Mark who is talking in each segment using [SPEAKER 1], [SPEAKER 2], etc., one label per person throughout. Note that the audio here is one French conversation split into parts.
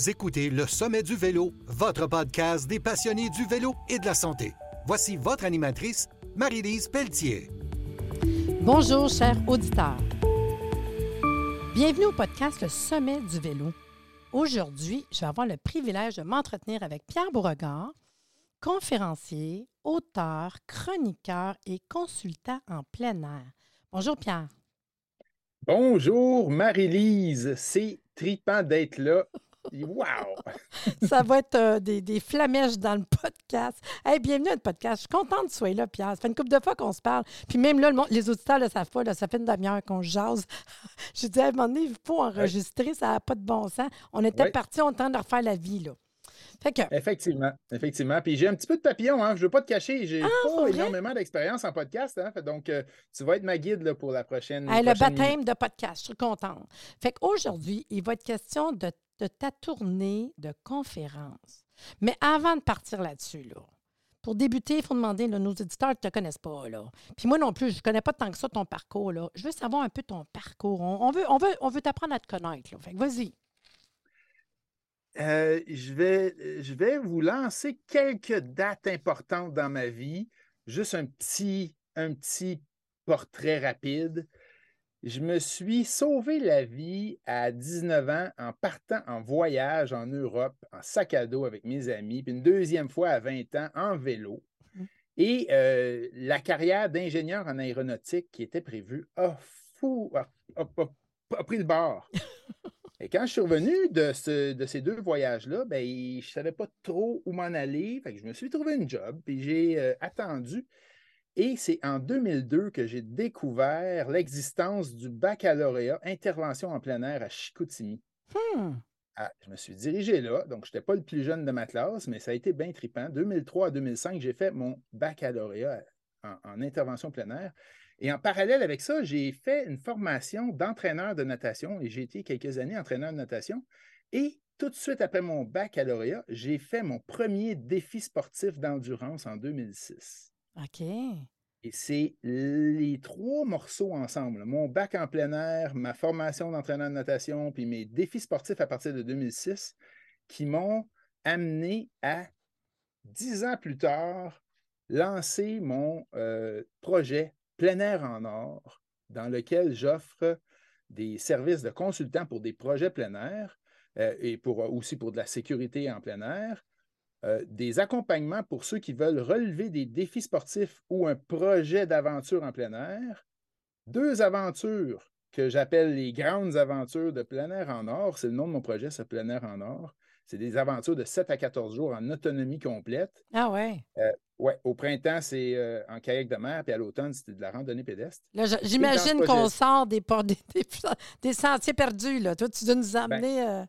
[SPEAKER 1] Vous écoutez Le Sommet du Vélo, votre podcast des passionnés du vélo et de la santé. Voici votre animatrice, Marie-Lise Pelletier.
[SPEAKER 2] Bonjour, chers auditeurs. Bienvenue au podcast Le Sommet du Vélo. Aujourd'hui, je vais avoir le privilège de m'entretenir avec Pierre Beauregard, conférencier, auteur, chroniqueur et consultant en plein air. Bonjour, Pierre.
[SPEAKER 3] Bonjour, Marie-Lise. C'est tripant d'être là. Wow!
[SPEAKER 2] Ça va être euh, des, des, flamèches dans le podcast. Hey, bienvenue à notre podcast. Je suis contente que tu sois là, Pierre. Ça fait une couple de fois qu'on se parle. Puis même là, les auditeurs ne le savent pas. Là, ça fait une demi-heure qu'on jase. Je dis, à un moment donné, il faut enregistrer. Ça n'a pas de bon sens. On était partis, on tente de refaire la vie. Là.
[SPEAKER 3] Effectivement, effectivement. Puis j'ai un petit peu de papillon, hein? je ne veux pas te cacher. J'ai ah, pas énormément d'expérience en podcast. Hein? donc, euh, tu vas être ma guide là, pour la prochaine.
[SPEAKER 2] le baptême de podcast, je suis contente. Fait qu'aujourd'hui, il va être question de, ta tournée de conférence. Mais avant de partir là-dessus, là, pour débuter, il faut demander, là, nos éditeurs ne te connaissent pas. Là. Puis moi non plus, je ne connais pas tant que ça ton parcours. Là. Je veux savoir un peu ton parcours. On, veut, on t'apprendre à te connaître. Vas-y.
[SPEAKER 3] Euh, je, vais, je vais vous lancer quelques dates importantes dans ma vie. Juste un un petit portrait rapide. Je me suis sauvé la vie à 19 ans en partant en voyage en Europe, en sac à dos avec mes amis, puis une deuxième fois à 20 ans en vélo. Mmh. Et euh, la carrière d'ingénieur en aéronautique qui était prévue a, fou, a pris le bord. Et quand je suis revenu de, ces deux voyages-là, ben, je ne savais pas trop où m'en aller. je me suis trouvé une job, puis j'ai euh, attendu. Et c'est en 2002 que j'ai découvert l'existence du baccalauréat intervention en plein air à Chicoutimi. Hmm. Ah, je me suis dirigé là, donc je n'étais pas le plus jeune de ma classe, mais ça a été bien trippant. 2003 à 2005, j'ai fait mon baccalauréat en, en intervention plein air. Et en parallèle avec ça, j'ai fait une formation d'entraîneur de natation et j'ai été quelques années entraîneur de natation. Et tout de suite après mon baccalauréat, j'ai fait mon premier défi sportif d'endurance en 2006.
[SPEAKER 2] OK.
[SPEAKER 3] Et c'est les trois morceaux ensemble, mon bac en plein air, ma formation d'entraîneur de natation, puis mes défis sportifs à partir de 2006, qui m'ont amené à, dix ans plus tard, lancer mon euh, projet plein air en or, dans lequel j'offre des services de consultant pour des projets plein air euh, et aussi pour de la sécurité en plein air, euh, des accompagnements pour ceux qui veulent relever des défis sportifs ou un projet d'aventure en plein air, deux aventures que j'appelle les grandes aventures de plein air en or. C'est le nom de mon projet, c'est plein air en or. C'est des aventures de 7 à 14 jours en autonomie complète.
[SPEAKER 2] Ah ouais.
[SPEAKER 3] Oui, au printemps, c'est euh, en kayak de mer, puis à l'automne, c'était de la randonnée pédestre.
[SPEAKER 2] j'imagine qu'on sort des, des, des, sentiers perdus. Là. Toi, tu dois nous ben, amener. Euh,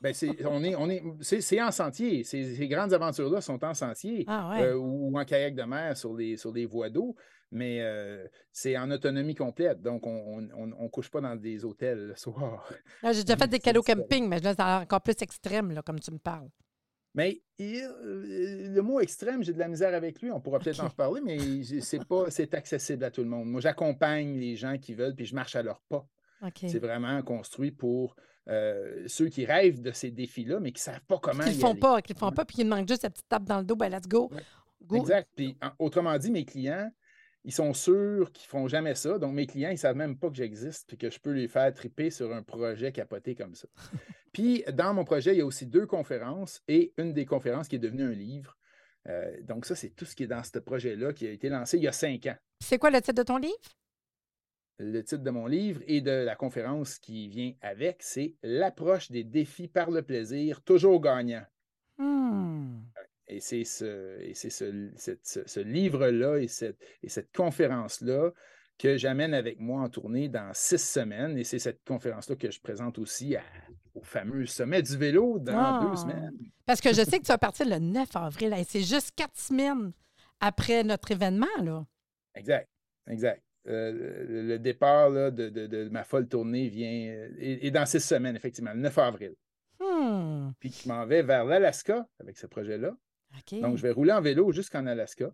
[SPEAKER 3] ben, c'est, on est, on est, c'est, en sentier. Ces, grandes aventures-là sont en sentier
[SPEAKER 2] ah,
[SPEAKER 3] euh, ou, en kayak de mer sur les, sur des voies d'eau, mais c'est en autonomie complète. Donc, on ne couche pas dans des hôtels le soir.
[SPEAKER 2] j'ai déjà fait des cadeaux camping, mais là, c'est encore plus extrême, là, comme tu me parles.
[SPEAKER 3] Mais euh, le mot extrême, j'ai de la misère avec lui. On pourra peut-être en reparler, mais c'est pas c'est accessible à tout le monde. Moi, j'accompagne les gens qui veulent, puis je marche à leur pas. C'est vraiment construit pour euh, ceux qui rêvent de ces défis-là, mais qui ne savent pas comment.
[SPEAKER 2] Qui ne font pas, qui ne font pas, puis ils manquent juste la petite tape dans le dos, ben let's go.
[SPEAKER 3] Exact. Puis, autrement dit, mes clients, ils sont sûrs qu'ils ne feront jamais ça. Donc, mes clients, ils ne savent même pas que j'existe et que je peux les faire triper sur un projet capoté comme ça. Puis, dans mon projet, il y a aussi deux conférences et une des conférences qui est devenue un livre. Euh, donc, ça, c'est tout ce qui est dans ce projet-là qui a été lancé il y a cinq ans.
[SPEAKER 2] C'est quoi le titre de ton livre?
[SPEAKER 3] Le titre de mon livre et de la conférence qui vient avec, c'est L'approche des défis par le plaisir, toujours gagnant. Hmm. Et c'est ce, ce, livre-là et cette, et cette conférence-là que j'amène avec moi en tournée dans six semaines. Et c'est cette conférence-là que je présente aussi au fameux sommet du vélo dans deux ah! semaines.
[SPEAKER 2] Parce que je sais que tu vas partir le 9 avril et c'est juste quatre semaines après notre événement. Là.
[SPEAKER 3] Exact, exact. Euh, le départ de, ma folle tournée vient euh, et, dans six semaines, effectivement, le 9 avril. Hmm. Puis je m'en vais vers l'Alaska avec ce projet-là. Donc, je vais rouler en vélo jusqu'en Alaska.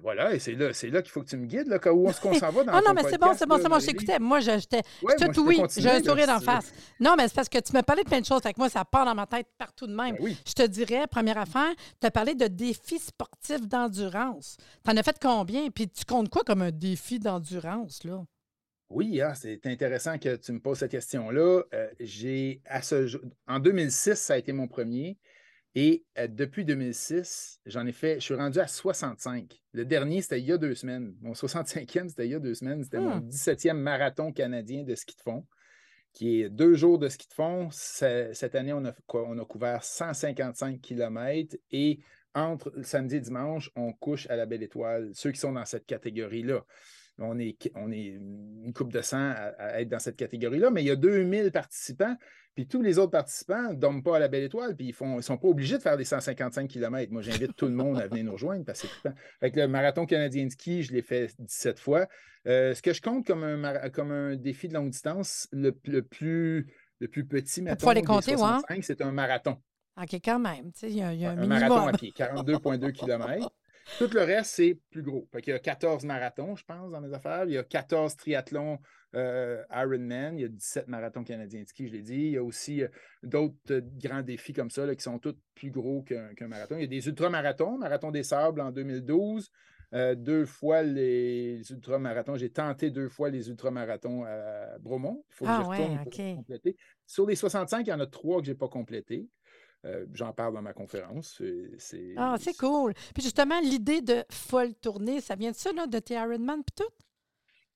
[SPEAKER 3] Euh, voilà, et c'est là, c'est là qu'il faut que tu me guides, là, où est-ce qu'on s'en va dans
[SPEAKER 2] Ah non, mais c'est bon, c'est bon, c'est bon, t'écoutais. Moi, j'étais
[SPEAKER 3] Ouais,
[SPEAKER 2] tout oui. J'ai un sourire d'en face. Non, mais c'est parce que tu m'as parlé de plein de choses. Fait que moi, ça part dans ma tête partout de même.
[SPEAKER 3] Ben oui.
[SPEAKER 2] Je te dirais, première affaire, tu as parlé de défis sportifs d'endurance. Tu en as fait combien? Puis tu comptes quoi comme un défi d'endurance, là?
[SPEAKER 3] Oui, hein, c'est intéressant que tu me poses cette question-là. Euh, j'ai à ce jour- en 2006, ça a été mon premier. Et euh, depuis 2006, j'en ai fait, je suis rendu à 65. Le dernier, c'était il y a deux semaines. Mon 65e, c'était il y a deux semaines. C'était mon
[SPEAKER 2] Hmm.
[SPEAKER 3] 17e marathon canadien de ski de fond, qui est deux jours de ski de fond. Cette année, on a, quoi, on a couvert 155 km et entre samedi et dimanche, on couche à la Belle Étoile, ceux qui sont dans cette catégorie-là. On est, on est une coupe de sang à, à être dans cette catégorie-là, mais il y a 2000 participants, puis tous les autres participants ne dorment pas à la Belle Étoile, puis ils ne sont pas obligés de faire des 155 km. Moi, j'invite tout le monde à venir nous rejoindre parce que c'est que le marathon canadien de ski, je l'ai fait 17 fois. Euh, ce que je compte comme un, comme un défi de longue distance, le, le plus, le plus petit,
[SPEAKER 2] ouais.
[SPEAKER 3] 65, c'est un marathon.
[SPEAKER 2] OK, quand même. Il y a, y a un,
[SPEAKER 3] Un marathon à pied, 42,2 km. Tout le reste, c'est plus gros. Fait il y a 14 marathons, je pense, dans mes affaires. Il y a 14 triathlons euh, Ironman. Il y a 17 marathons canadiens de ski, je l'ai dit. Il y a aussi euh, d'autres euh, grands défis comme ça là, qui sont tous plus gros qu'un marathon. Il y a des ultramarathons, Marathon des Sables en 2012. euh, deux fois les ultramarathons. J'ai tenté deux fois les ultramarathons à Bromont. Il faut que
[SPEAKER 2] Ah
[SPEAKER 3] je
[SPEAKER 2] ouais,
[SPEAKER 3] retourne pour
[SPEAKER 2] OK.
[SPEAKER 3] les compléter. Sur les 65, il y en a trois que je n'ai pas complétés. Euh, J'en parle dans ma conférence. C'est-
[SPEAKER 2] Ah, c'est cool. Puis justement, l'idée de folle tournée, ça vient de ça, là, de tes Ironman puis tout?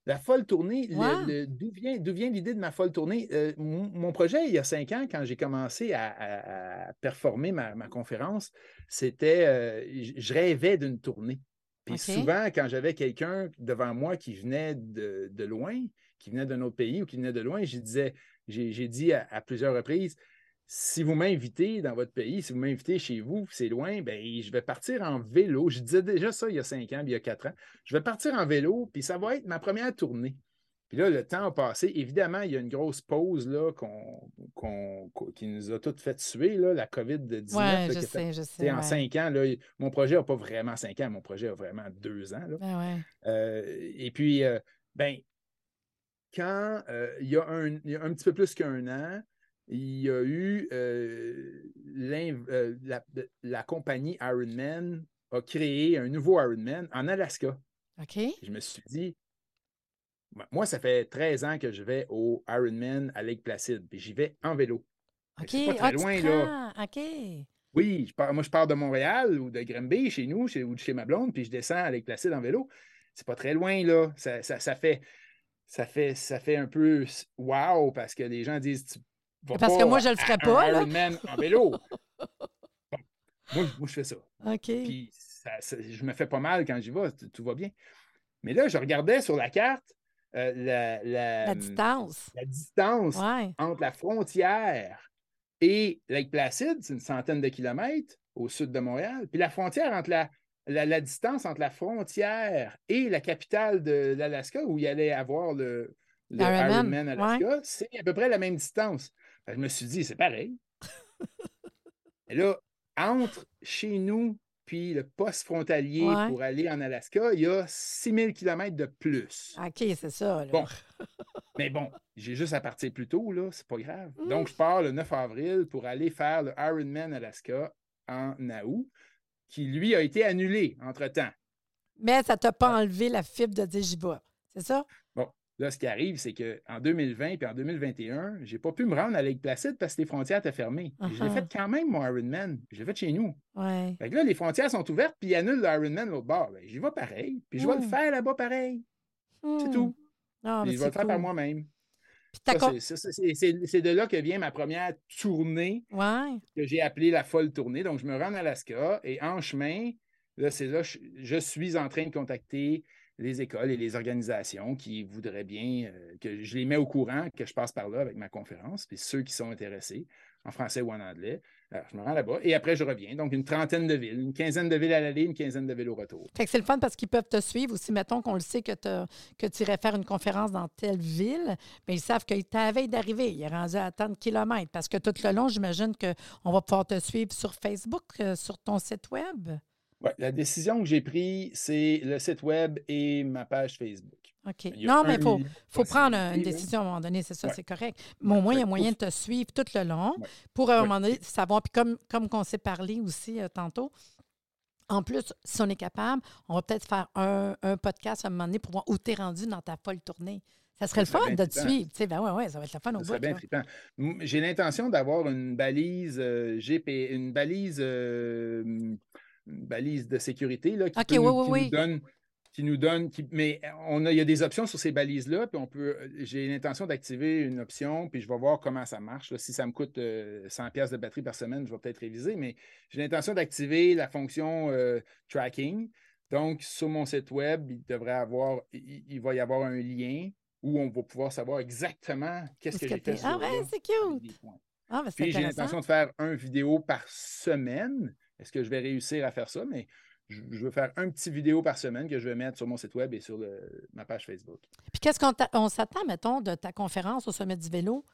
[SPEAKER 3] La folle tournée,
[SPEAKER 2] Wow.
[SPEAKER 3] d'où vient, l'idée de ma folle tournée? Euh, mon, mon projet, il y a cinq ans, quand j'ai commencé à, à- à performer ma, ma conférence, c'était, euh, je rêvais d'une tournée. Puis souvent, quand j'avais quelqu'un devant moi qui venait de, de loin, qui venait d'un autre pays ou qui venait de loin, je disais, j'ai j'ai dit à, à plusieurs reprises, si vous m'invitez dans votre pays, si vous m'invitez chez vous, c'est loin, ben, je vais partir en vélo. Je disais déjà ça il y a cinq ans, puis il y a quatre ans. Je vais partir en vélo, puis ça va être ma première tournée. Puis là, le temps a passé. Évidemment, il y a une grosse pause là, qu'on, qu'on- qu'on- qui nous a toutes fait suer, là, la COVID-19.
[SPEAKER 2] Oui,
[SPEAKER 3] là,
[SPEAKER 2] je
[SPEAKER 3] fait-
[SPEAKER 2] sais, je
[SPEAKER 3] sais,
[SPEAKER 2] sais.
[SPEAKER 3] En
[SPEAKER 2] ouais.
[SPEAKER 3] cinq ans, là, mon projet n'a pas vraiment cinq ans, mon projet a vraiment deux ans. là.
[SPEAKER 2] Ben ouais.
[SPEAKER 3] Euh, et puis, euh, ben, quand euh, il, y a un, il y a un petit peu plus qu'un an, il y a eu euh, euh, la, la compagnie Ironman a créé un nouveau Ironman en Alaska.
[SPEAKER 2] OK.
[SPEAKER 3] Je me suis dit, moi- ça fait 13 ans que je vais au Ironman à Lake Placid, puis j'y vais en vélo.
[SPEAKER 2] OK.
[SPEAKER 3] c'est pas très
[SPEAKER 2] Ah,
[SPEAKER 3] loin, là.
[SPEAKER 2] OK.
[SPEAKER 3] Oui, je pars, moi, je pars de Montréal ou de Granby, chez nous, chez, ou de chez ma blonde, puis je descends à Lake Placid en vélo. C'est pas très loin, là. Ça, ça- ça fait, ça, fait, ça fait un peu wow parce que les gens disent
[SPEAKER 2] Parce que moi, je le ferais pas, là.
[SPEAKER 3] Ironman en vélo. Bon, moi, moi, je fais ça.
[SPEAKER 2] OK.
[SPEAKER 3] Puis ça- ça- je me fais pas mal quand j'y vais, tout, tout va bien. Mais là, je regardais sur la carte euh, la, la-
[SPEAKER 2] La distance.
[SPEAKER 3] la distance
[SPEAKER 2] Ouais.
[SPEAKER 3] entre la frontière et Lake Placid, c'est une centaine de kilomètres au sud de Montréal. Puis la frontière entre la, la, la distance entre la frontière et la capitale de l'Alaska, où il y allait avoir le, le
[SPEAKER 2] Ironman,
[SPEAKER 3] Ironman Alaska, c'est à peu près la même distance. Je me suis dit, c'est pareil. Et là, entre chez nous puis le poste frontalier
[SPEAKER 2] Ouais.
[SPEAKER 3] pour aller en Alaska, il y a 6000 km de plus.
[SPEAKER 2] OK, c'est ça. Là.
[SPEAKER 3] Bon. Mais bon, j'ai juste à partir plus tôt, là, c'est pas grave.
[SPEAKER 2] Mm.
[SPEAKER 3] Donc, je pars le 9 avril pour aller faire le Ironman Alaska en août, qui lui a été annulé entre-temps.
[SPEAKER 2] Mais ça t'a pas enlevé la fibre de vais. C'est ça?
[SPEAKER 3] Bon, là, ce qui arrive, c'est qu'en 2020 puis en 2021, j'ai pas pu me rendre à Lake Placid parce que les frontières étaient fermées. Puis Je l'ai
[SPEAKER 2] Uh-huh.
[SPEAKER 3] fait quand même, mon Ironman. Je l'ai fait chez nous. Fait que là, les frontières sont ouvertes, puis ils annulent le Ironman de l'autre bord. Ben, j'y vais pareil, puis je vais le faire là-bas pareil. C'est tout.
[SPEAKER 2] Ah,
[SPEAKER 3] Puis
[SPEAKER 2] mais
[SPEAKER 3] je vais le faire par moi-même.
[SPEAKER 2] Puis
[SPEAKER 3] c'est- de là que vient ma première tournée
[SPEAKER 2] Ouais.
[SPEAKER 3] que j'ai appelée la folle tournée. Donc, je me rends en Alaska et en chemin, là, c'est là, je, je suis en train de contacter les écoles et les organisations qui voudraient bien euh, que je les mets au courant, que je passe par là avec ma conférence, puis ceux qui sont intéressés, en français ou en anglais. Alors, je me rends là-bas et après, je reviens. Donc, une trentaine de villes, une quinzaine de villes à l'aller, une quinzaine de villes au retour.
[SPEAKER 2] Fait que c'est le fun parce qu'ils peuvent te suivre aussi. Mettons qu'on le sait que, tu irais faire une conférence dans telle ville, mais ils savent que veille d'arriver, il est rendu à tant de kilomètres. Parce que tout le long, j'imagine qu'on va pouvoir te suivre sur Facebook, euh, sur ton site Web.
[SPEAKER 3] Ouais, la décision que j'ai prise, c'est le site web et ma page Facebook.
[SPEAKER 2] OK. Non, mais il faut, faut prendre une décision à un moment donné, c'est ça,
[SPEAKER 3] Ouais.
[SPEAKER 2] c'est correct. Mais au moins, il y a moyen de te suivre tout le long
[SPEAKER 3] Ouais.
[SPEAKER 2] pour à un moment donné savoir. Puis comme, comme qu'on s'est parlé aussi euh, tantôt, en plus, si on est capable, on va peut-être faire un, un podcast à un moment donné pour voir où tu es rendu dans ta folle tournée. Ça serait le
[SPEAKER 3] Ça
[SPEAKER 2] fun de te suivre. Tu sais, ben ouais, ouais, ça va être le fun au
[SPEAKER 3] Ça
[SPEAKER 2] bout.
[SPEAKER 3] serait bien J'ai l'intention d'avoir une balise euh, GP, une balise, euh, balise de sécurité là, qui,
[SPEAKER 2] OK,
[SPEAKER 3] peut
[SPEAKER 2] oui,
[SPEAKER 3] nous,
[SPEAKER 2] oui,
[SPEAKER 3] qui
[SPEAKER 2] oui.
[SPEAKER 3] nous donne, qui nous donne, qui- mais on a, il y a des options sur ces balises-là, puis on peut. J'ai l'intention d'activer une option, puis je vais voir comment ça marche. là. Si ça me coûte euh, 100 pièces de batterie par semaine, je vais peut-être réviser, mais j'ai l'intention d'activer la fonction euh, tracking. Donc, sur mon site web, il devrait avoir, il, il va y avoir un lien où on va pouvoir savoir exactement qu'est-ce
[SPEAKER 2] Est-ce
[SPEAKER 3] que
[SPEAKER 2] que
[SPEAKER 3] j'ai fait
[SPEAKER 2] Ah ouais, c'est cute. Ah, ben
[SPEAKER 3] Puis j'ai l'intention de faire un vidéo par semaine. Est-ce que je vais réussir à faire ça? Mais je, je veux faire un petit vidéo par semaine que je vais mettre sur mon site web et sur le- ma page Facebook.
[SPEAKER 2] Puis qu'est-ce qu'on s'attend, mettons, de ta conférence au sommet du vélo?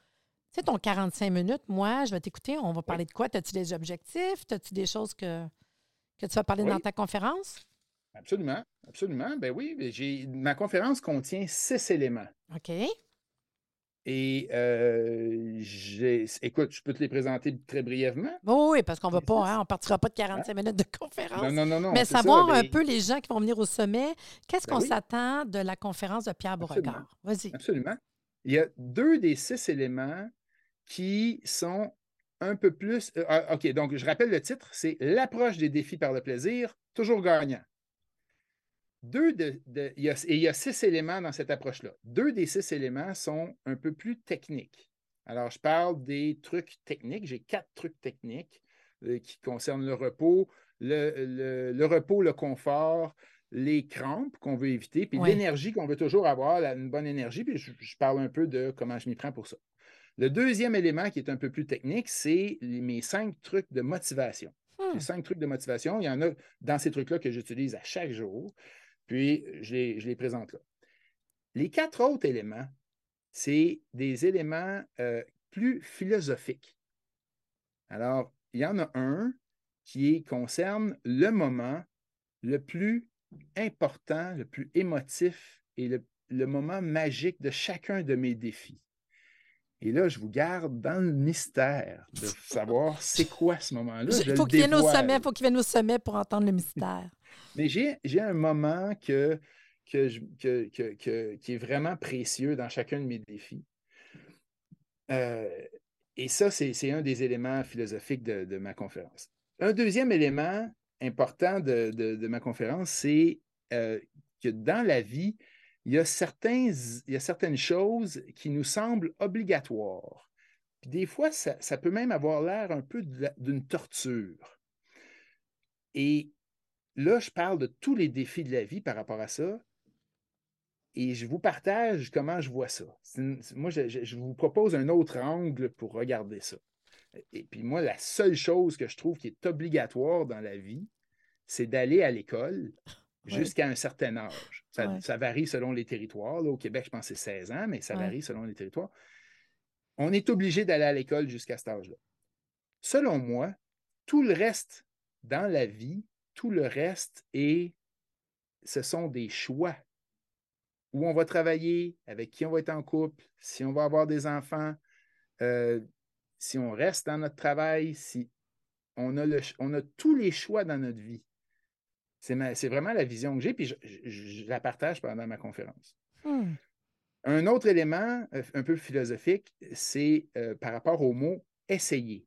[SPEAKER 2] Tu sais, ton 45 minutes, moi, je vais t'écouter. On va parler de quoi? As-tu des objectifs? As-tu des choses que, que tu vas parler
[SPEAKER 3] Oui.
[SPEAKER 2] dans ta conférence?
[SPEAKER 3] Absolument, absolument. Ben oui, ma conférence contient six éléments.
[SPEAKER 2] OK.
[SPEAKER 3] Et euh, j'ai, écoute, je peux te les présenter très brièvement.
[SPEAKER 2] Oui, oui, parce qu'on va
[SPEAKER 3] Les
[SPEAKER 2] pas, hein, on partira pas de 45 minutes de conférence.
[SPEAKER 3] Non, non, non, non.
[SPEAKER 2] Mais
[SPEAKER 3] ça,
[SPEAKER 2] savoir un peu les gens qui vont venir au sommet, qu'est-ce
[SPEAKER 3] Ben
[SPEAKER 2] qu'on
[SPEAKER 3] oui.
[SPEAKER 2] s'attend de la conférence de Pierre. Beauregard? Vas-y.
[SPEAKER 3] Absolument. Il y a deux des six éléments qui sont un peu plus. euh, ah, OK, donc je rappelle le titre, c'est L'approche des défis par le plaisir, toujours gagnant. Deux de, de- il y a, et il y a six éléments dans cette approche-là. Deux des six éléments sont un peu plus techniques. Alors, je parle des trucs techniques. J'ai quatre trucs techniques euh, qui concernent le repos, le, le- le repos, le confort, les crampes qu'on veut éviter, puis
[SPEAKER 2] Ouais.
[SPEAKER 3] l'énergie qu'on veut toujours avoir, la- une bonne énergie. Puis je, je parle un peu de comment je m'y prends pour ça. Le deuxième élément qui est un peu plus technique, c'est mes cinq trucs de motivation.
[SPEAKER 2] Hmm.
[SPEAKER 3] J'ai cinq trucs de motivation. Il y en a dans ces trucs-là que j'utilise à chaque jour. Puis, je les, je les présente là. Les quatre autres éléments, c'est des éléments euh, plus philosophiques. Alors, il y en a un qui concerne le moment le plus important, le plus émotif et le, le moment magique de chacun de mes défis. Et là, je vous garde dans le mystère de savoir c'est quoi ce moment-là.
[SPEAKER 2] Il faut qu'il vienne au sommet, faut qu'il vienne au sommet pour entendre le mystère.
[SPEAKER 3] Mais j'ai, un moment que, que que- que- qui est vraiment précieux dans chacun de mes défis. Euh, et ça, c'est, un des éléments philosophiques de, de ma conférence. Un deuxième élément important de, de- ma conférence, c'est euh, que dans la vie, il y, a certains, il y a certaines choses qui nous semblent obligatoires. Puis des fois, ça, ça peut même avoir l'air un peu d'une torture. Et là, je parle de tous les défis de la vie par rapport à ça. Et je vous partage comment je vois ça. Une- moi, je, je- je vous propose un autre angle pour regarder ça. Et puis moi, la seule chose que je trouve qui est obligatoire dans la vie, c'est d'aller à l'école
[SPEAKER 2] Ouais.
[SPEAKER 3] jusqu'à un certain âge. Ça,
[SPEAKER 2] Ouais.
[SPEAKER 3] ça varie selon les territoires. Là, au Québec, je pense que c'est 16 ans, mais ça
[SPEAKER 2] Ouais.
[SPEAKER 3] varie selon les territoires. On est obligé d'aller à l'école jusqu'à cet âge-là. Selon moi, tout le reste dans la vie, tout le reste est, ce sont des choix. Où on va travailler, avec qui on va être en couple, si on va avoir des enfants, euh, si on reste dans notre travail, si on a, le, on a tous les choix dans notre vie. C'est vraiment la vision que j'ai, puis je, je- je la partage pendant ma conférence.
[SPEAKER 2] Hmm.
[SPEAKER 3] Un autre élément euh, un peu philosophique, c'est euh, par rapport au mot essayer.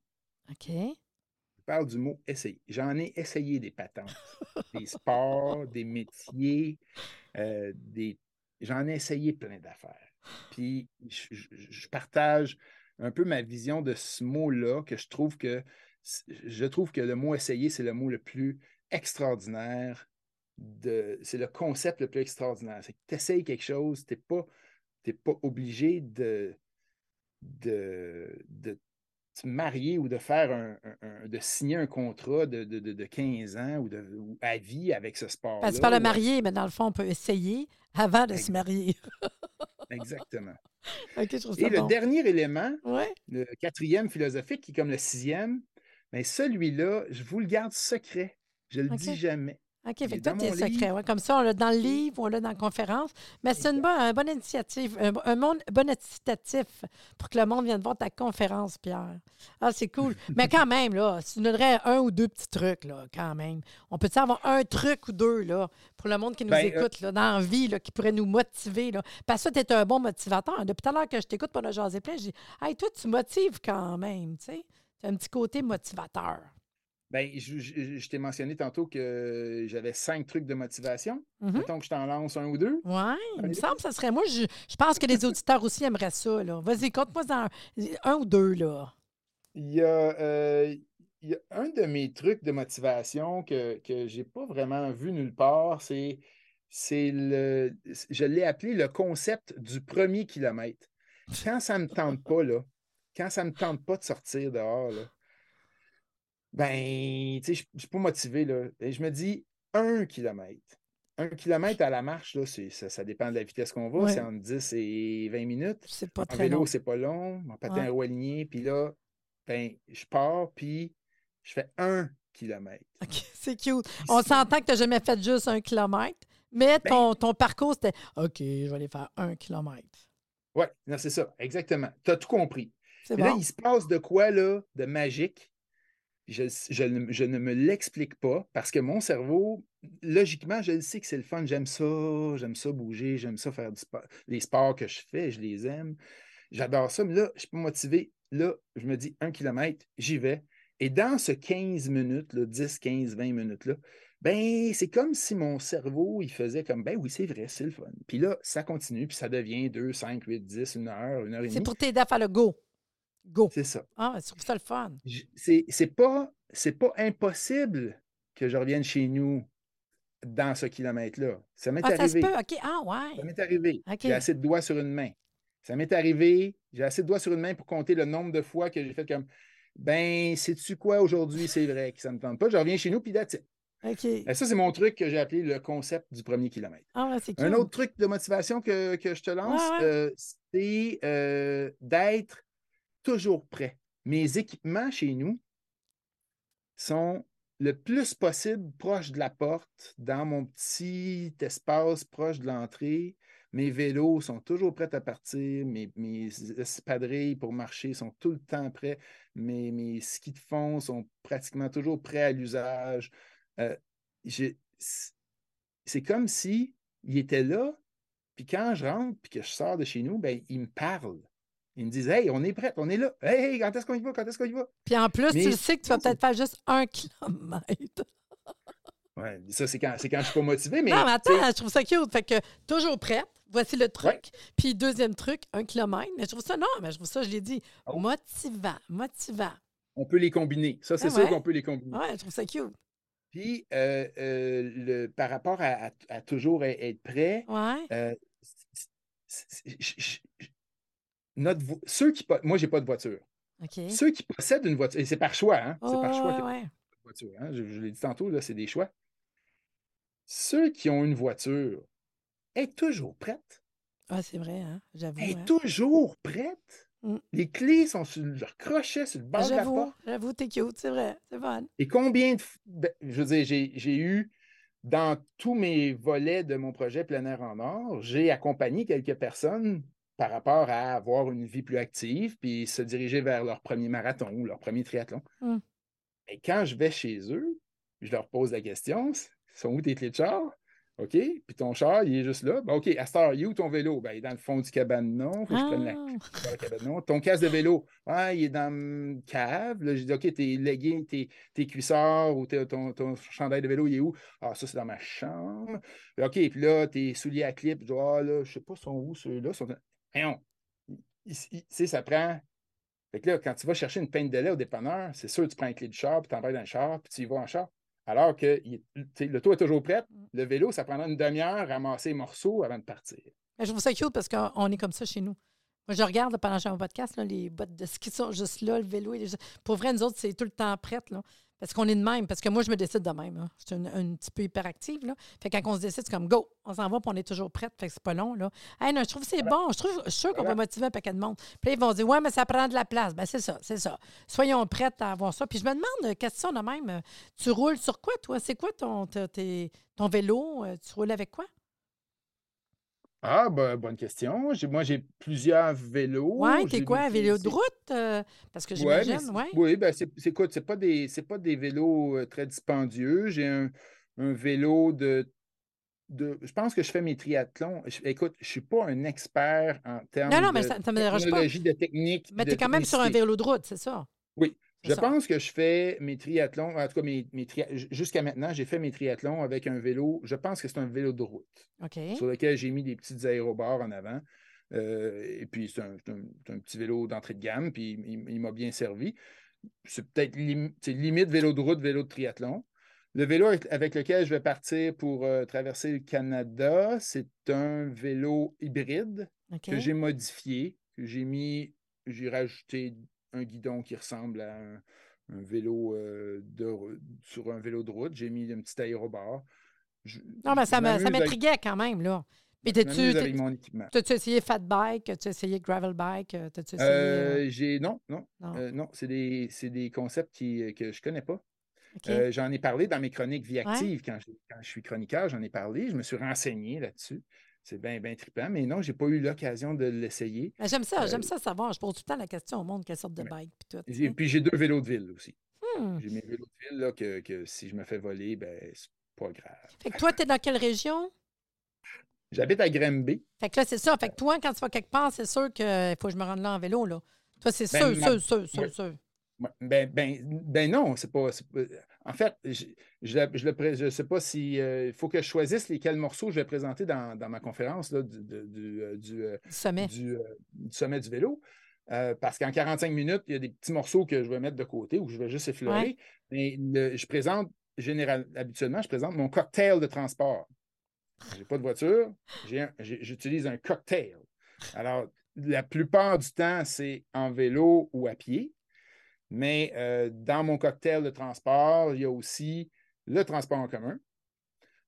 [SPEAKER 2] OK.
[SPEAKER 3] Parle du mot essayer. J'en ai essayé des patentes, des sports, des métiers, euh, des... j'en ai essayé plein d'affaires. Puis je, je- je partage un peu ma vision de ce mot-là, que je trouve que je trouve que le mot essayer, c'est le mot le plus extraordinaire. De, c'est le concept le plus extraordinaire. C'est que tu essayes quelque chose, tu n'es pas, t'es pas obligé de, de, de te marier ou de faire un, un- un- de signer un contrat de, de, de- de 15 ans ou, de, ou à vie avec ce sport.
[SPEAKER 2] Parce parles de marier, mais dans le fond, on peut essayer avant de se marier.
[SPEAKER 3] Exactement.
[SPEAKER 2] Je
[SPEAKER 3] Et le
[SPEAKER 2] bon.
[SPEAKER 3] dernier élément,
[SPEAKER 2] Ouais.
[SPEAKER 3] le quatrième philosophique, qui est comme le sixième, mais celui-là, je vous le garde secret. Je le
[SPEAKER 2] OK.
[SPEAKER 3] dis jamais.
[SPEAKER 2] OK, fait que toi, t'es
[SPEAKER 3] mon
[SPEAKER 2] secret.
[SPEAKER 3] livre.
[SPEAKER 2] ouais. Comme ça, on l'a dans le livre, on l'a dans la conférence. Mais c'est une bonne, initiative, un, un bon, bon incitatif pour que le monde vienne voir ta conférence, Pierre. Ah, c'est cool. Mais quand même, là, si tu nous donnerais un ou deux petits trucs, là, quand même. On peut-tu avoir un truc ou deux, là, pour le monde qui nous
[SPEAKER 3] Ben,
[SPEAKER 2] écoute, là, dans la vie, là, qui pourrait nous motiver, là? Parce que tu es un bon motivateur. Depuis tout à l'heure que je t'écoute pour le jaser plein, je dis, hey, toi, tu motives quand même, tu sais. Tu as un petit côté motivateur.
[SPEAKER 3] Ben, je, je- je t'ai mentionné tantôt que j'avais cinq trucs de motivation.
[SPEAKER 2] Mhm.
[SPEAKER 3] Mettons que je t'en lance un ou deux.
[SPEAKER 2] Oui, il me semble que ça serait. Moi, je, je pense que les auditeurs aussi aimeraient ça. Vas-y, compte-moi dans un ou deux, là.
[SPEAKER 3] Il y a, euh, il y a un de mes trucs de motivation que, que je n'ai pas vraiment vu nulle part, c'est, c'est le. Je l'ai appelé le concept du premier kilomètre. Quand ça ne me tente pas, là, quand ça ne me tente pas de sortir dehors, là, ben, tu sais, je ne suis pas motivé, là. Et je me dis un kilomètre. Un kilomètre à la marche, là, ça, ça dépend de la vitesse qu'on va,
[SPEAKER 2] Ouais.
[SPEAKER 3] c'est entre 10 et 20 minutes.
[SPEAKER 2] C'est pas
[SPEAKER 3] En
[SPEAKER 2] très
[SPEAKER 3] vélo,
[SPEAKER 2] long.
[SPEAKER 3] c'est pas long. Mon patin
[SPEAKER 2] Ouais.
[SPEAKER 3] à roue aligné, puis là, ben, je pars, puis je fais un kilomètre.
[SPEAKER 2] OK, c'est cute. On s'entend que tu n'as jamais fait juste un kilomètre, mais
[SPEAKER 3] Ben
[SPEAKER 2] ton, parcours, c'était OK, je vais aller faire un kilomètre.
[SPEAKER 3] Oui, non, c'est ça, exactement. Tu as tout compris.
[SPEAKER 2] C'est
[SPEAKER 3] Mais là, il se passe de quoi, là, de magique? Je, je ne, je ne me l'explique pas parce que mon cerveau, logiquement, je le sais que c'est le fun. J'aime ça, j'aime ça bouger, j'aime ça faire du sport. Les sports que je fais, je les aime. J'adore ça, mais là, je suis pas motivé. Là, je me dis un kilomètre, j'y vais. Et dans ce 15 minutes, là, 10, 15, 20 minutes-là, ben, c'est comme si mon cerveau, il faisait comme, ben oui, c'est vrai, c'est le fun. Puis là, ça continue, puis ça devient 2, 5, 8, 10, une heure, une heure et
[SPEAKER 2] C'est
[SPEAKER 3] demie.
[SPEAKER 2] pour t'aider à faire le go. Go.
[SPEAKER 3] C'est ça.
[SPEAKER 2] Ah, je trouve ça le fun.
[SPEAKER 3] C'est c'est pas c'est pas impossible que je revienne chez nous dans ce kilomètre-là. Ça m'est
[SPEAKER 2] Ah, ça se
[SPEAKER 3] arrivé.
[SPEAKER 2] peut. OK. Ah,
[SPEAKER 3] Ça
[SPEAKER 2] ouais.
[SPEAKER 3] m'est arrivé. J'ai assez de doigts sur une main. Ça m'est arrivé. J'ai assez de doigts sur une main pour compter le nombre de fois que j'ai fait comme ben, sais-tu quoi aujourd'hui, c'est vrai que ça ne me tente pas. Je reviens chez nous, puis that's it. Ça, c'est mon truc que j'ai appelé le concept du premier kilomètre.
[SPEAKER 2] Ah, ouais, c'est cute.
[SPEAKER 3] Un autre truc de motivation que, que je te lance,
[SPEAKER 2] Ouais, ouais.
[SPEAKER 3] euh, c'est euh, d'être toujours prêt. Mes équipements chez nous sont le plus possible proches de la porte, dans mon petit espace proche de l'entrée. Mes vélos sont toujours prêts à partir. Mes, mes espadrilles pour marcher sont tout le temps prêts. Mes, mes skis de fond sont pratiquement toujours prêts à l'usage. Euh, c'est comme si il était là, puis quand je rentre, puis que je sors de chez nous, ben, il me parle. Il me dit Hey, on est prêt, on est là. Hey, hey, quand est-ce qu'on y va? Quand est-ce qu'on y va?
[SPEAKER 2] Puis en plus,
[SPEAKER 3] Mais-
[SPEAKER 2] tu le sais que tu vas peut-être faire juste un kilomètre.
[SPEAKER 3] Ouais, ça, c'est quand, c'est quand je suis pas motivé, mais.
[SPEAKER 2] non, mais attends, je trouve ça cute. Fait que toujours prête. Voici le truc. Puis deuxième truc, un kilomètre. Mais je trouve ça, non, mais je trouve ça, je l'ai dit,
[SPEAKER 3] Oh.
[SPEAKER 2] motivant, motivant.
[SPEAKER 3] on peut les combiner. Ça, c'est
[SPEAKER 2] Ah
[SPEAKER 3] sûr qu'on peut les combiner.
[SPEAKER 2] Ouais, je trouve ça cute.
[SPEAKER 3] Puis, euh, euh, le, par rapport à, à- à toujours être prêt,
[SPEAKER 2] Ouais.
[SPEAKER 3] euh, c- c- c- j- j- j- notre ceux qui. Moi, j'ai pas de voiture. Ceux qui possèdent une voiture, et c'est par choix, hein? C'est par choix
[SPEAKER 2] ouais,
[SPEAKER 3] voiture. hein. Je, je l'ai dit tantôt, là, c'est des choix. Ceux qui ont une voiture, est toujours prête.
[SPEAKER 2] Ah, c'est vrai, hein? J'avoue.
[SPEAKER 3] Elle est
[SPEAKER 2] hein.
[SPEAKER 3] toujours prête.
[SPEAKER 2] Mm.
[SPEAKER 3] Les clés sont sur leur crochet, sur le bord de la porte.
[SPEAKER 2] j'avoue, t'es cute, c'est vrai. C'est fun.
[SPEAKER 3] Et combien de. ben, je veux dire, j'ai- j'ai eu, dans tous mes volets de mon projet Plein Air en Or, j'ai accompagné quelques personnes par rapport à avoir une vie plus active, puis se diriger vers leur premier marathon ou leur premier triathlon.
[SPEAKER 2] Mm.
[SPEAKER 3] Et quand je vais chez eux, je leur pose la question sont où tes clés de char OK, puis ton char, il est juste là. Ben, OK, à cette heure, il est où ton vélo? Ben, il est dans le fond du cabanon. Faut que je prenne la
[SPEAKER 2] Ah.
[SPEAKER 3] cabanon. Ton casque de vélo, ah, il est dans le cave. Là, j'ai dit, OK, tes leggings, tes, tes cuissards ou ton, ton chandail de vélo, il est où? Ah, ça, c'est dans ma chambre. OK, puis là, tes souliers à clip, je dis, ah, là, je sais pas, sont où ceux-là? Sont... Voyons. Sais, ça prend. Fait que là, quand tu vas chercher une peinte de lait au dépanneur, c'est sûr, tu prends une clé du char, puis tu embarques dans le char, puis tu y vas en char. Alors que le toit est toujours prêt. Le vélo, ça prendra une demi-heure à ramasser les morceaux avant de partir.
[SPEAKER 2] Mais je trouve ça cute parce qu'on est comme ça chez nous. Moi, je regarde là, pendant que j'ai un podcast, là, les bottes de ski sont juste là, le vélo. est juste- Pour vrai, nous autres, c'est tout le temps prête. Là. Parce qu'on est de même. Parce que moi, je me décide de même. là. Je suis une- un petit peu hyperactive. Là. Fait que quand on se décide, c'est comme go. On s'en va, puis on est toujours prête. Fait que c'est pas long. Là. Hey, non, je trouve que c'est bon. Je, trouve, je suis sûre qu'on va
[SPEAKER 3] Voilà.
[SPEAKER 2] motiver un paquet de monde. Puis là, ils vont dire Ouais, mais ça prend de la place. Ben, c'est ça, c'est ça. Soyons prêtes à avoir ça. Puis je me demande, euh, question de même, euh, tu roules sur quoi, toi? C'est quoi ton vélo? Euh, Tu roules avec quoi?
[SPEAKER 3] Ah, ben, bonne question. Moi, j'ai plusieurs vélos.
[SPEAKER 2] Ouais,
[SPEAKER 3] J'ai
[SPEAKER 2] t'es quoi?
[SPEAKER 3] c'est-
[SPEAKER 2] Vélo de route? Euh, parce que
[SPEAKER 3] Ouais,
[SPEAKER 2] j'imagine,
[SPEAKER 3] c'est-
[SPEAKER 2] ouais.
[SPEAKER 3] Oui, ben c'est écoute, c'est pas des c'est pas des vélos euh, très dispendieux. J'ai un, un vélo de, de. Je pense que je fais mes triathlons. Je- écoute, je suis pas un expert en termes
[SPEAKER 2] Non, non, mais
[SPEAKER 3] de
[SPEAKER 2] ça- ça me dérange pas.
[SPEAKER 3] technologie, de technique.
[SPEAKER 2] Mais tu es quand même sur un vélo de route, c'est ça?
[SPEAKER 3] Oui. Je pense que je fais mes triathlons, en tout cas, mes, mes jusqu'à maintenant, j'ai fait mes triathlons avec un vélo. Je pense que c'est un vélo de route
[SPEAKER 2] OK.
[SPEAKER 3] sur lequel j'ai mis des petites aérobars en avant. Euh, et puis, c'est un, petit vélo d'entrée de gamme, puis il, il m'a bien servi. C'est peut-être lim- c'est limite vélo de route, vélo de triathlon. Le vélo avec, lequel je vais partir pour euh, traverser le Canada, c'est un vélo hybride que j'ai modifié, que j'ai mis, j'ai rajouté un guidon qui ressemble à un, un vélo euh, de, sur un vélo de route. J'ai mis un petit aérobar. Je-
[SPEAKER 2] Non, mais ça
[SPEAKER 3] avec-
[SPEAKER 2] m'intriguait quand même, là.
[SPEAKER 3] Mon équipement.
[SPEAKER 2] T'as-tu essayé fat bike? T'as-tu essayé gravel bike? euh, T'as-tu essayé.
[SPEAKER 3] Euh, j'ai non, non,
[SPEAKER 2] non.
[SPEAKER 3] euh, non, c'est des, concepts qui, que je ne connais pas. Euh, j'en ai parlé dans mes chroniques Vie
[SPEAKER 2] Ouais.
[SPEAKER 3] active. Quand, je, quand je suis chroniqueur, j'en ai parlé. Je me suis renseigné là-dessus. C'est bien, bien trippant. Mais non, je n'ai pas eu l'occasion de l'essayer.
[SPEAKER 2] J'aime ça,
[SPEAKER 3] euh,
[SPEAKER 2] j'aime ça savoir. Je pose tout le temps la question au monde quelle sorte de bike. Puis tout. tu
[SPEAKER 3] J'ai-
[SPEAKER 2] sais.
[SPEAKER 3] Puis j'ai deux vélos de ville aussi.
[SPEAKER 2] Hmm.
[SPEAKER 3] J'ai mes vélos de ville là, que, que si je me fais voler, ben c'est pas grave.
[SPEAKER 2] Fait que toi, t'es dans quelle région?
[SPEAKER 3] J'habite à Granby.
[SPEAKER 2] Fait que là, c'est ça. Fait que toi, quand tu vas quelque part, c'est sûr qu'il faut que je me rende là en vélo, là. Toi, c'est
[SPEAKER 3] Ben,
[SPEAKER 2] sûr,
[SPEAKER 3] ma-
[SPEAKER 2] sûr, sûr, sûr, sûr.
[SPEAKER 3] Ben, ben, ben non, c'est pas. En fait, je je le- je je sais pas si. euh, Il faut que je choisisse lesquels morceaux je vais présenter dans, dans ma conférence là, du, du, euh, du, euh,
[SPEAKER 2] Du sommet.
[SPEAKER 3] du, sommet du vélo. Euh, parce qu'en 45 minutes, il y a des petits morceaux que je vais mettre de côté ou que je vais juste effleurer.
[SPEAKER 2] Ouais.
[SPEAKER 3] Mais le- je présente, général, habituellement, je présente mon cocktail de transport. Je n'ai pas de voiture, j'ai un- j'ai- j'utilise un cocktail. Alors, la plupart du temps, c'est en vélo ou à pied. Mais euh, dans mon cocktail de transport, il y a aussi le transport en commun,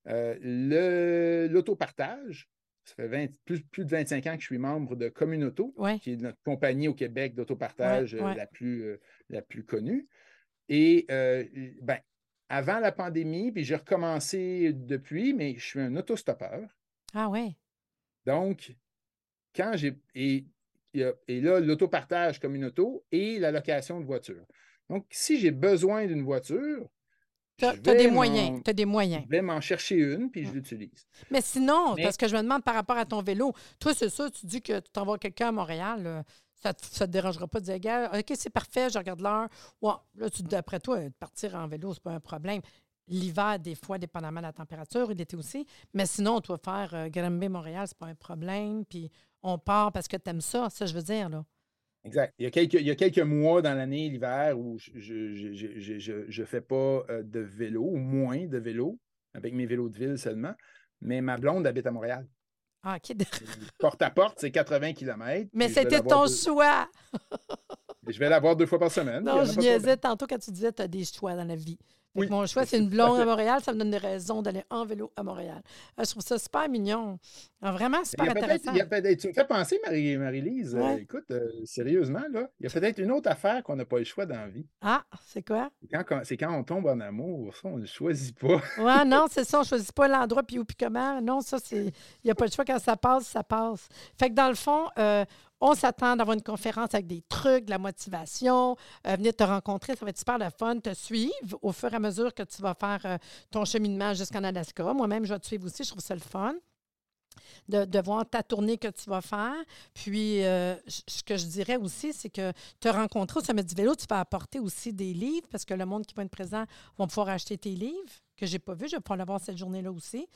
[SPEAKER 3] euh, l'autopartage. Ça fait 20 plus, plus de 25 ans que je suis membre de Communauto,
[SPEAKER 2] Oui.
[SPEAKER 3] qui est notre compagnie au Québec d'autopartage
[SPEAKER 2] Ouais,
[SPEAKER 3] euh,
[SPEAKER 2] ouais.
[SPEAKER 3] la, plus, euh, la plus connue. Et ben, avant la pandémie, puis j'ai recommencé depuis, mais je suis un autostoppeur.
[SPEAKER 2] Ah ouais.
[SPEAKER 3] Donc, quand j'ai. Et, il y a- et là, l'autopartage comme une auto et la location de voiture. Donc, si j'ai besoin d'une voiture, je
[SPEAKER 2] t'as des moyens. des moyens.
[SPEAKER 3] je vais m'en chercher une, puis je l'utilise.
[SPEAKER 2] Mais sinon,
[SPEAKER 3] Mais-
[SPEAKER 2] parce que je me demande par rapport à ton vélo, toi, c'est ça, tu dis que tu t'envoies quelqu'un à Montréal, là, ça ne te, dérangera pas de dire, Gars, OK, c'est parfait, je regarde l'heure. Ouais, là, tu, d'après toi, partir en vélo, c'est pas un problème. L'hiver, des fois, dépendamment de la température, et l'été aussi. Mais sinon, toi, faire euh, Granby-Montréal, c'est pas un problème. Puis on part parce que tu aimes ça, ça, je veux dire, là.
[SPEAKER 3] Exact. Il y a quelques, il y a quelques mois dans l'année, l'hiver, où je ne fais pas euh, de vélo, ou moins de vélo, avec mes vélos de ville seulement. Mais ma blonde habite à Montréal.
[SPEAKER 2] Ah, OK.
[SPEAKER 3] Porte à porte, c'est 80 km.
[SPEAKER 2] Mais c'était ton choix.
[SPEAKER 3] Je vais l'avoir deux fois par semaine.
[SPEAKER 2] Non, je niaisais tantôt quand tu disais que tu as des choix dans la vie.
[SPEAKER 3] Oui,
[SPEAKER 2] mon choix, c'est une blonde à Montréal. Ça me donne des raisons d'aller en vélo à Montréal. Ah, je trouve ça super mignon. Ah, vraiment super intéressant.
[SPEAKER 3] il y a peut-être- tu me fais penser, Marie- Marie-Lise, euh, écoute, euh, sérieusement, là, il y a peut-être une autre affaire qu'on n'a pas le choix dans la vie.
[SPEAKER 2] Ah, c'est quoi?
[SPEAKER 3] Quand- quand- C'est quand on tombe en amour, ça, on ne le choisit pas.
[SPEAKER 2] Ouais, non, c'est ça. On ne choisit pas l'endroit puis où puis comment. Non, ça, c'est. Il n'y a pas de choix. Quand ça passe, ça passe. Fait que dans le fond, euh, on s'attend d'avoir une conférence avec des trucs, de la motivation, euh, venir te rencontrer. Ça va être super le fun. Te suivre au fur et à mesure que tu vas faire euh, ton cheminement jusqu'en Alaska. Moi-même, je vais te suivre aussi. Je trouve ça le fun. De, voir ta tournée que tu vas faire. Puis, euh, ce que je dirais aussi, c'est que te rencontrer au sommet du vélo, tu vas apporter aussi des livres parce que le monde qui va être présent vont pouvoir acheter tes livres que je n'ai pas vus. Je vais pouvoir l'avoir cette journée-là aussi.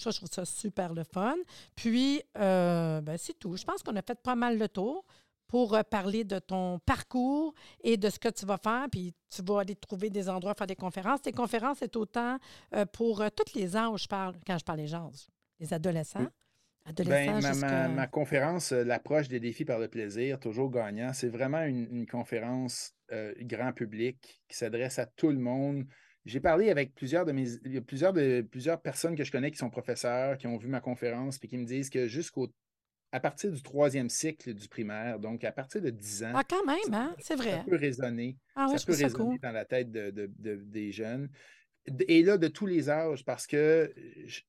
[SPEAKER 2] Ça, je trouve ça super le fun. Puis, euh, ben, c'est tout. Je pense qu'on a fait pas mal le tour pour euh, parler de ton parcours et de ce que tu vas faire. Puis, tu vas aller trouver des endroits, faire des conférences. Tes conférences, c'est autant euh, pour tous les âges, je parle, quand je parle des gens, les adolescents,
[SPEAKER 3] Ben, ma, ma-
[SPEAKER 2] jusqu'à-
[SPEAKER 3] ma conférence, l'approche des défis par le plaisir, toujours gagnant, c'est vraiment une, une conférence euh, grand public qui s'adresse à tout le monde. J'ai parlé avec plusieurs de mes il y a plusieurs de plusieurs personnes que je connais qui sont professeurs, qui ont vu ma conférence, puis qui me disent que jusqu'au à partir du troisième cycle du primaire, donc à partir de 10 ans,
[SPEAKER 2] Ah, quand même, hein? C'est
[SPEAKER 3] ça
[SPEAKER 2] vrai.
[SPEAKER 3] peut résonner
[SPEAKER 2] Ah
[SPEAKER 3] ça peut
[SPEAKER 2] ça
[SPEAKER 3] résonner
[SPEAKER 2] cool.
[SPEAKER 3] dans la tête de- de- de- des jeunes. Et là, de tous les âges, parce que je-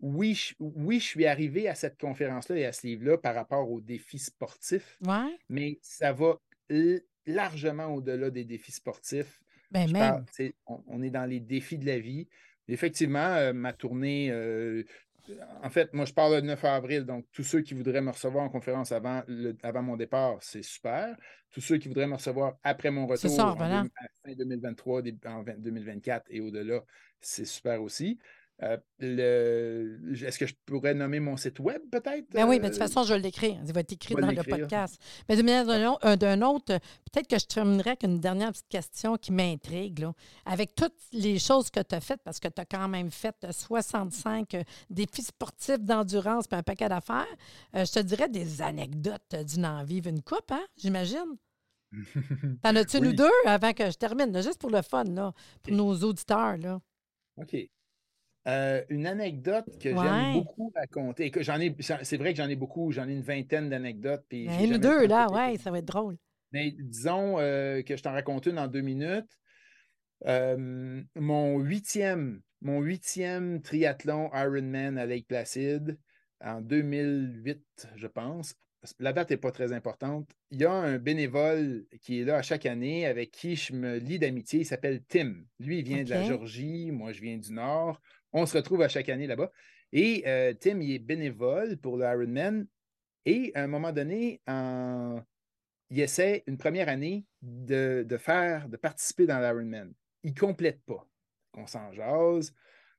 [SPEAKER 3] oui, je, oui, je suis arrivé à cette conférence-là et à ce livre-là par rapport aux défis sportifs,
[SPEAKER 2] Ouais.
[SPEAKER 3] mais ça va largement au-delà des défis sportifs.
[SPEAKER 2] Ben même.
[SPEAKER 3] parle, on, on est dans les défis de la vie. Effectivement, euh, ma tournée, euh, en fait, moi, je parle le 9 avril, donc tous ceux qui voudraient me recevoir en conférence avant, le- avant mon départ, c'est super. Tous ceux qui voudraient me recevoir après mon retour
[SPEAKER 2] ça,
[SPEAKER 3] en
[SPEAKER 2] voilà.
[SPEAKER 3] à fin 2023, début- en 20 2024 et au-delà, c'est super aussi. Euh, le- Est-ce que je pourrais nommer mon site web, peut-être?
[SPEAKER 2] Ben oui, mais de
[SPEAKER 3] Euh,
[SPEAKER 2] toute façon, je vais l'écrire. Il va être écrit dans le podcast. Mais de manière d'un autre- euh, d'un autre, euh, peut-être que je terminerai avec une dernière petite question qui m'intrigue. Avec toutes les choses que tu as faites, parce que tu as quand même fait euh, 65 euh, défis sportifs d'endurance puis un paquet d'affaires, euh, je te dirais des anecdotes euh, d'une en vivre une coupe, hein, j'imagine? T'en as-tu nous deux avant que je termine, là, juste pour le fun, là, pour nos auditeurs. Là?
[SPEAKER 3] OK. Euh, une anecdote que
[SPEAKER 2] Ouais.
[SPEAKER 3] j'aime beaucoup raconter. et que j'en ai, c'est vrai que j'en ai beaucoup, j'en ai une vingtaine d'anecdotes. puis
[SPEAKER 2] Ben,
[SPEAKER 3] jamais
[SPEAKER 2] deux, là, ouais, ça va être drôle.
[SPEAKER 3] Mais disons euh, que je t'en raconte une en deux minutes. Euh, mon huitième, mon huitième triathlon Ironman à Lake Placid en 2008, je pense. La date n'est pas très importante. Il y a un bénévole qui est là à chaque année avec qui je me lie d'amitié. Il s'appelle Tim. Lui, il vient de la. Georgie. Moi, je viens du Nord. On se retrouve à chaque année là-bas. Et euh, Tim, il est bénévole pour le Ironman. Et à un moment donné, il essaie une première année de, faire, de participer dans l'Ironman. Il ne complète pas. On s'en jase.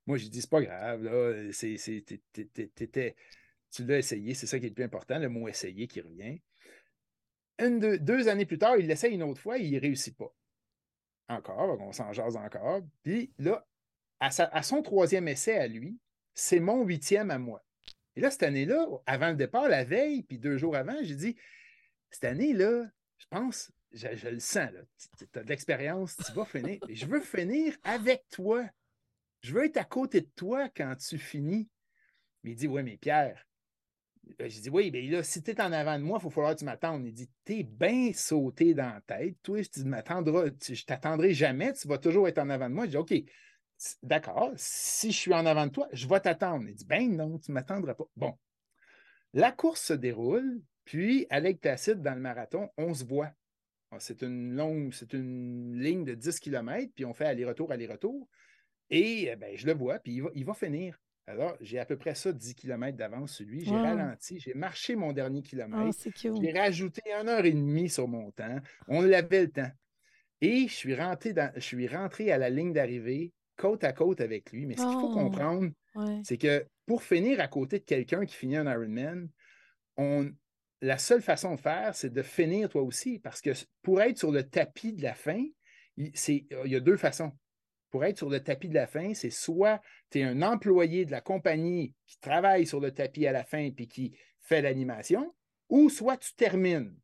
[SPEAKER 3] Moi, j'ai dit, c'est pas grave, là, tu l'as essayé, c'est ça qui est le plus important, le mot essayer qui revient. Une, deux, années plus tard, il l'essaye une autre fois, il ne réussit pas. Encore, on s'en jase encore. Puis là, à, son troisième essai à lui, c'est mon huitième à moi. Et là, cette année-là, avant le départ, la veille, puis deux jours avant, j'ai dit, cette année-là, je pense, je, le sens, tu as de l'expérience, tu vas finir. Je veux finir avec toi. Je veux être à côté de toi quand tu finis. Mais il dit, oui, mais Pierre, euh, j'ai dit, oui, bien là, si tu es en avant de moi, il faut falloir que tu m'attendes. Il dit, t'es bien sauté dans la tête. Toi, je m'attendrai, je t'attendrai jamais, tu vas toujours être en avant de moi. Je dis, OK, d'accord, si je suis en avant de toi, je vais t'attendre. Il dit, ben non, tu ne m'attendras pas. Bon. La course se déroule, puis à Lake Placid, dans le marathon, on se voit. Ah, C'est une longue, c'est une ligne de 10 km, puis on fait aller-retour, aller-retour. Et euh, ben, je le vois, puis il va, il va finir. Alors, j'ai à peu près ça 10 km d'avance sur lui. J'ai
[SPEAKER 2] Wow.
[SPEAKER 3] ralenti, j'ai marché mon dernier
[SPEAKER 2] Ah,
[SPEAKER 3] kilomètre. J'ai rajouté une heure et demie sur mon temps. On l'avait le temps. Et je suis rentré, dans, je suis rentré à la ligne d'arrivée côte à côte avec lui. Mais ce qu'il faut
[SPEAKER 2] Oh.
[SPEAKER 3] comprendre,
[SPEAKER 2] Ouais.
[SPEAKER 3] c'est que pour finir à côté de quelqu'un qui finit un Ironman, on, la seule façon de faire, c'est de finir toi aussi. Parce que pour être sur le tapis de la fin, il, c'est- il y a deux façons. Pour être sur le tapis de la fin, c'est soit tu es un employé de la compagnie qui travaille sur le tapis à la fin puis qui fait l'animation, ou soit tu termines.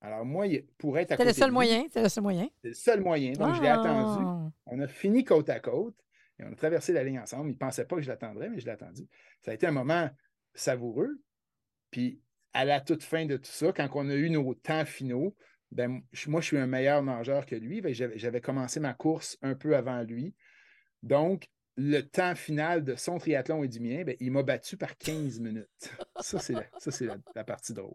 [SPEAKER 3] Alors, moi, pour être à
[SPEAKER 2] C'est le
[SPEAKER 3] côté
[SPEAKER 2] seul moyen. C'est le seul moyen.
[SPEAKER 3] c'est le seul moyen. Donc, je l'ai attendu.
[SPEAKER 2] Ah.
[SPEAKER 3] On a fini côte à côte et on a traversé la ligne ensemble. Il ne pensait pas que je l'attendrais, mais je l'ai attendu. Ça a été un moment savoureux. Puis, à la toute fin de tout ça, quand on a eu nos temps finaux, ben, moi, je suis un meilleur nageur que lui. J'avais j'avais commencé ma course un peu avant lui. Donc, le temps final de son triathlon et du mien, ben, il m'a battu par 15 minutes. Ça, c'est la, c'est la, la partie drôle.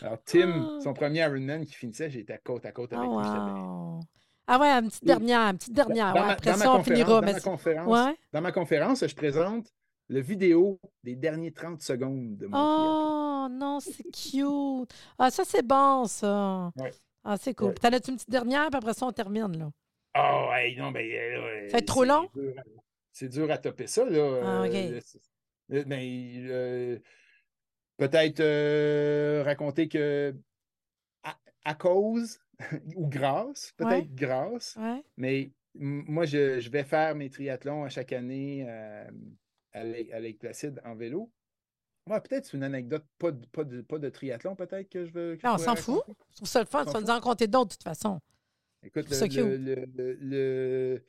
[SPEAKER 3] Alors, Tim,
[SPEAKER 2] Ah.
[SPEAKER 3] son premier Ironman qui finissait, j'étais côte à côte
[SPEAKER 2] Ah,
[SPEAKER 3] avec lui.
[SPEAKER 2] wow. Ah ouais, une petite
[SPEAKER 3] Et-
[SPEAKER 2] dernière, une petite dernière.
[SPEAKER 3] Dans
[SPEAKER 2] ouais,
[SPEAKER 3] ma-
[SPEAKER 2] après
[SPEAKER 3] dans
[SPEAKER 2] ça, on
[SPEAKER 3] conférence-
[SPEAKER 2] finira.
[SPEAKER 3] dans
[SPEAKER 2] mais
[SPEAKER 3] ma
[SPEAKER 2] c'est-
[SPEAKER 3] conférence,
[SPEAKER 2] ouais.
[SPEAKER 3] dans ma conférence, je présente le vidéo des derniers 30 secondes de mon triathlon.
[SPEAKER 2] Oh non, c'est cute. Ah, ça, c'est bon, ça.
[SPEAKER 3] Ouais.
[SPEAKER 2] Ah, c'est cool. T'en as-tu une petite dernière, puis après ça, on termine, là?
[SPEAKER 3] Oh, hey, non, ben. euh,
[SPEAKER 2] Ça va être trop
[SPEAKER 3] c'est
[SPEAKER 2] long?
[SPEAKER 3] C'est dur à topper ça, là.
[SPEAKER 2] Ah,
[SPEAKER 3] euh, c'est- euh, peut-être euh, raconter que à, à cause ou grâce, peut-être
[SPEAKER 2] Ouais.
[SPEAKER 3] grâce,
[SPEAKER 2] Ouais.
[SPEAKER 3] mais moi, je, je vais faire mes triathlons à chaque année à Lake, à Lake Placid en vélo. Ouais, peut-être c'est une anecdote, pas de, pas de, pas de triathlon, peut-être que je veux. que je
[SPEAKER 2] Non, on s'en fout. Je trouve ça le fun. Ça nous en compter d'autres, de toute façon.
[SPEAKER 3] Écoute, le, le, le-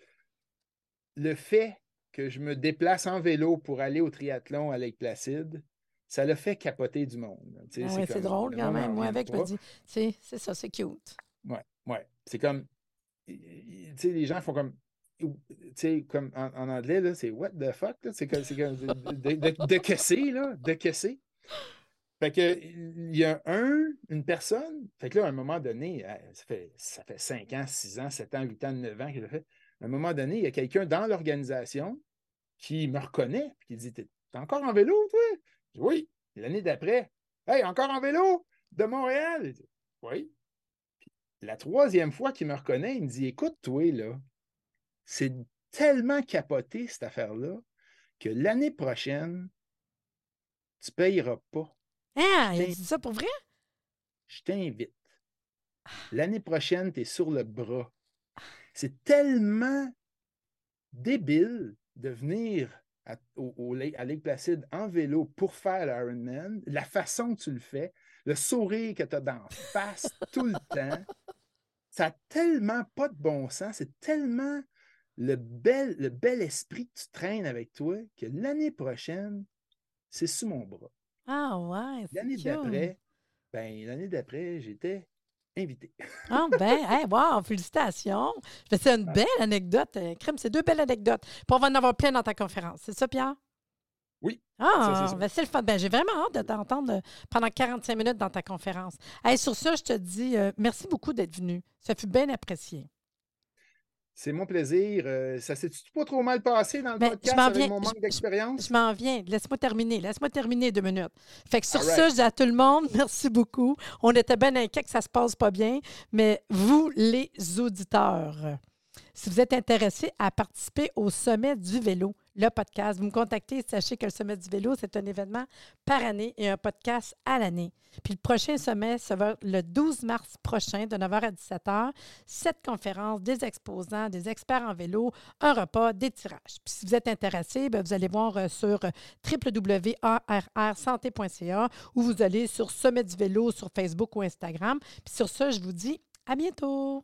[SPEAKER 3] le fait que je me déplace en vélo pour aller au triathlon à Lake Placide, ça l'a fait capoter du monde.
[SPEAKER 2] Ah ouais, c'est drôle
[SPEAKER 3] le
[SPEAKER 2] quand même. Moi, avec, je me dis, c'est ça, c'est cute.
[SPEAKER 3] Ouais, ouais. C'est comme. Tu sais, les gens font comme. Tu sais, comme en, en anglais, c'est what the fuck? C'est comme, comme de, de, de, que c'est, là? De que c'est? Fait que il y a un, une personne. Fait que là, à un moment donné, euh, ça fait, ça fait 5 ans, 6 ans, 7 ans, 8 ans, 9 ans qu'il a fait. À un moment donné, il y a quelqu'un dans l'organisation qui me reconnaît et qui dit T'es encore en vélo, toi? Je dis, oui. L'année d'après, Hey, encore en vélo de Montréal? Oui. La troisième fois qu'il me reconnaît, il me dit Écoute, toi, là, c'est tellement capoté cette affaire-là que l'année prochaine, tu ne payeras pas.
[SPEAKER 2] Ah, il a dit ça pour vrai?
[SPEAKER 3] Je t'invite. L'année prochaine, tu es sur le bras. C'est tellement débile de venir à, au, à Lake Placide en vélo pour faire l'Ironman, la façon que tu le fais, le sourire que tu as d'en face tout le temps, ça n'a tellement pas de bon sens, c'est tellement le bel, le bel esprit que tu traînes avec toi que l'année prochaine, c'est sous mon bras.
[SPEAKER 2] Ah ouais, c'est
[SPEAKER 3] L'année d'après, ben, l'année d'après, j'étais invité.
[SPEAKER 2] Ah ben, hey, wow, félicitations. C'est une belle anecdote. euh, Crème, c'est deux belles anecdotes. Puis on va en avoir plein dans ta conférence. C'est ça, Pierre?
[SPEAKER 3] Oui,
[SPEAKER 2] Ah, ben c'est le fun. Ben, j'ai vraiment hâte de t'entendre euh, pendant 45 minutes dans ta conférence. Hey, sur ça, je te dis euh, merci beaucoup d'être venu. Ça fut bien apprécié.
[SPEAKER 3] C'est mon plaisir. Euh, ça s'est pas trop mal passé dans le
[SPEAKER 2] Ben,
[SPEAKER 3] podcast
[SPEAKER 2] m'en
[SPEAKER 3] avec
[SPEAKER 2] viens-
[SPEAKER 3] mon manque d'expérience?
[SPEAKER 2] Je m'en viens. Laisse-moi terminer. Laisse-moi terminer deux minutes. Fait que sur ça,
[SPEAKER 3] right.
[SPEAKER 2] je dis à tout le monde, merci beaucoup. On était bien inquiets que ça se passe pas bien, mais vous, les auditeurs, si vous êtes intéressés à participer au Sommet du vélo, le podcast, vous me contactez. Sachez que le Sommet du vélo, c'est un événement par année et un podcast à l'année. Puis le prochain sommet, ça va le 12 mars prochain, de 9h à 17h. Cette conférence, des exposants, des experts en vélo, un repas, des tirages. Puis si vous êtes intéressé, ben, vous allez voir euh, sur euh, www.arrsanté.ca ou vous allez sur Sommet du vélo sur Facebook ou Instagram. Puis sur ça, je vous dis à bientôt.